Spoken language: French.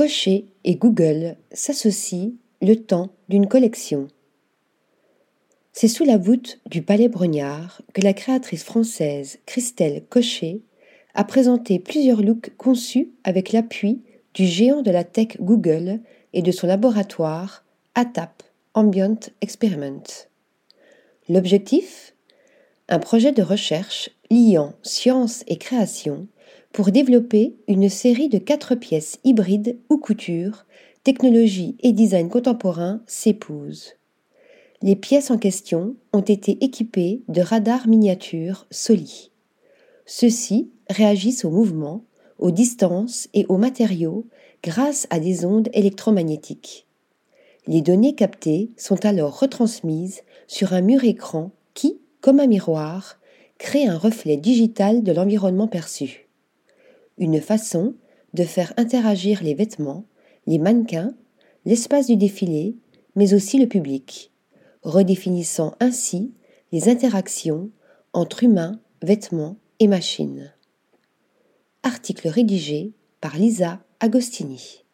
Cocher et Google s'associent le temps d'une collection. C'est sous la voûte du Palais Brognard que la créatrice française Christelle Cocher a présenté plusieurs looks conçus avec l'appui du géant de la tech Google et de son laboratoire ATAP Ambient Experiment. L'objectif? Un projet de recherche liant science et création pour développer une série de quatre pièces hybrides ou couture, technologie et design contemporain s'épousent. Les pièces en question ont été équipées de radars miniatures SOLI. Ceux-ci réagissent aux mouvements, aux distances et aux matériaux grâce à des ondes électromagnétiques. Les données captées sont alors retransmises sur un mur écran qui, comme un miroir, crée un reflet digital de l'environnement perçu. Une façon de faire interagir les vêtements, les mannequins, l'espace du défilé, mais aussi le public, redéfinissant ainsi les interactions entre humains, vêtements et machines. Article rédigé par Lisa Agostini.